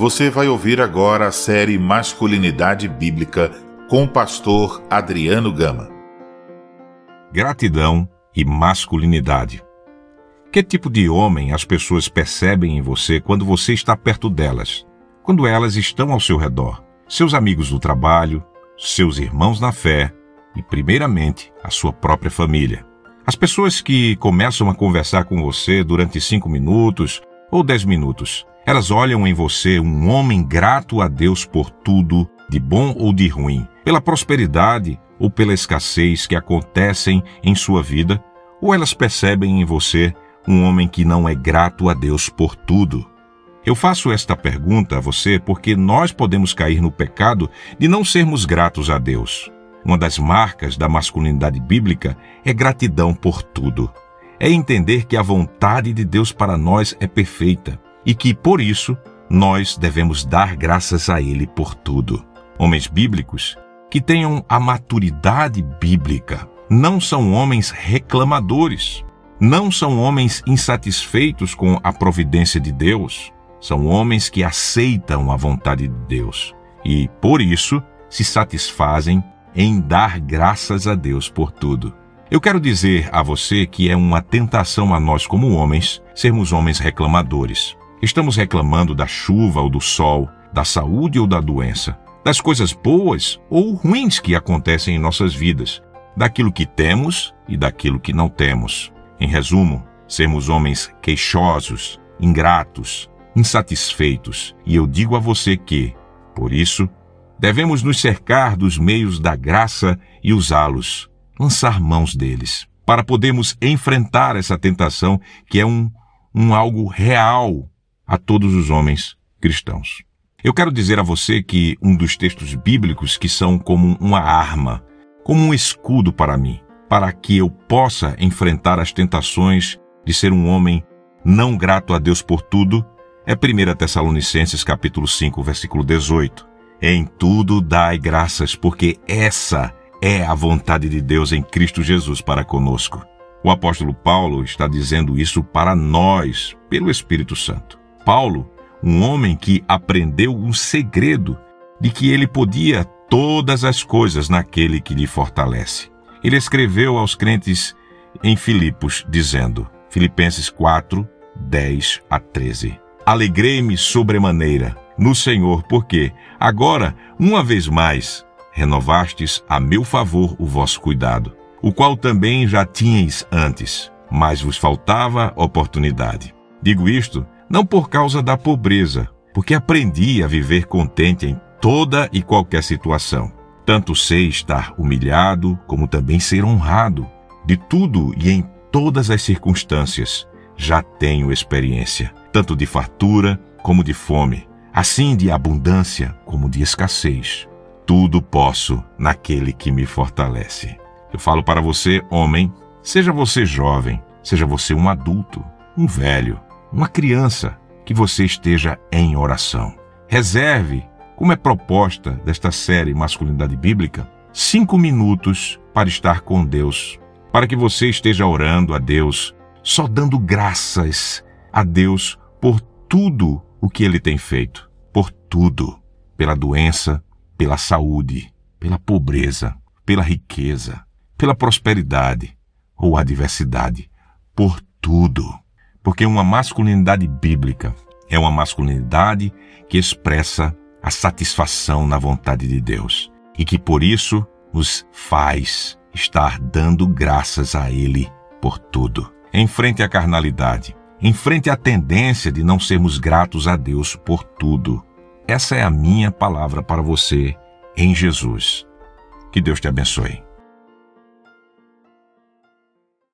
Você vai ouvir agora a série Masculinidade Bíblica com o pastor Adriano Gama. Gratidão e masculinidade. Que tipo de homem as pessoas percebem em você quando você está perto delas? Quando elas estão ao seu redor? Seus amigos do trabalho, seus irmãos na fé e, primeiramente, a sua própria família. As pessoas que começam a conversar com você durante cinco minutos ou dez minutos elas olham em você um homem grato a Deus por tudo, de bom ou de ruim, pela prosperidade ou pela escassez que acontecem em sua vida, ou elas percebem em você um homem que não é grato a Deus por tudo. Eu faço esta pergunta a você porque nós podemos cair no pecado de não sermos gratos a Deus. Uma das marcas da masculinidade bíblica é gratidão por tudo. É entender que a vontade de Deus para nós é perfeita e que, por isso, nós devemos dar graças a Ele por tudo. Homens bíblicos que tenham a maturidade bíblica não são homens reclamadores, não são homens insatisfeitos com a providência de Deus, são homens que aceitam a vontade de Deus e, por isso, se satisfazem em dar graças a Deus por tudo. Eu quero dizer a você que é uma tentação a nós, como homens, sermos homens reclamadores. Estamos reclamando da chuva ou do sol, da saúde ou da doença, das coisas boas ou ruins que acontecem em nossas vidas, daquilo que temos e daquilo que não temos. Em resumo, sermos homens queixosos, ingratos, insatisfeitos. E eu digo a você que, por isso, devemos nos cercar dos meios da graça e usá-los, lançar mãos deles, para podermos enfrentar essa tentação que é um, um algo real a todos os homens cristãos. Eu quero dizer a você que um dos textos bíblicos que são como uma arma, como um escudo para mim, para que eu possa enfrentar as tentações de ser um homem não grato a Deus por tudo, é 1 Tessalonicenses capítulo 5, versículo 18. Em tudo dai graças, porque essa é a vontade de Deus em Cristo Jesus para conosco. O apóstolo Paulo está dizendo isso para nós, pelo Espírito Santo. Paulo, um homem que aprendeu um segredo de que ele podia todas as coisas naquele que lhe fortalece. Ele escreveu aos crentes em Filipos, dizendo, Filipenses 4, 10 a 13: Alegrei-me sobremaneira no Senhor, porque agora, uma vez mais, renovastes a meu favor o vosso cuidado, o qual também já tinhais antes, mas vos faltava oportunidade. Digo isto não por causa da pobreza, porque aprendi a viver contente em toda e qualquer situação. Tanto sei estar humilhado, como também ser honrado. De tudo e em todas as circunstâncias, já tenho experiência, tanto de fartura como de fome, assim de abundância como de escassez. Tudo posso naquele que me fortalece. Eu falo para você, homem, seja você jovem, seja você um adulto, um velho, uma criança, que você esteja em oração. Reserve, como é proposta desta série Masculinidade Bíblica, cinco minutos para estar com Deus, para que você esteja orando a Deus, só dando graças a Deus por tudo o que Ele tem feito, por tudo, pela doença, pela saúde, pela pobreza, pela riqueza, pela prosperidade ou adversidade, por tudo. Porque uma masculinidade bíblica é uma masculinidade que expressa a satisfação na vontade de Deus e que por isso nos faz estar dando graças a Ele por tudo. Em frente à carnalidade, em frente à tendência de não sermos gratos a Deus por tudo. Essa é a minha palavra para você em Jesus. Que Deus te abençoe.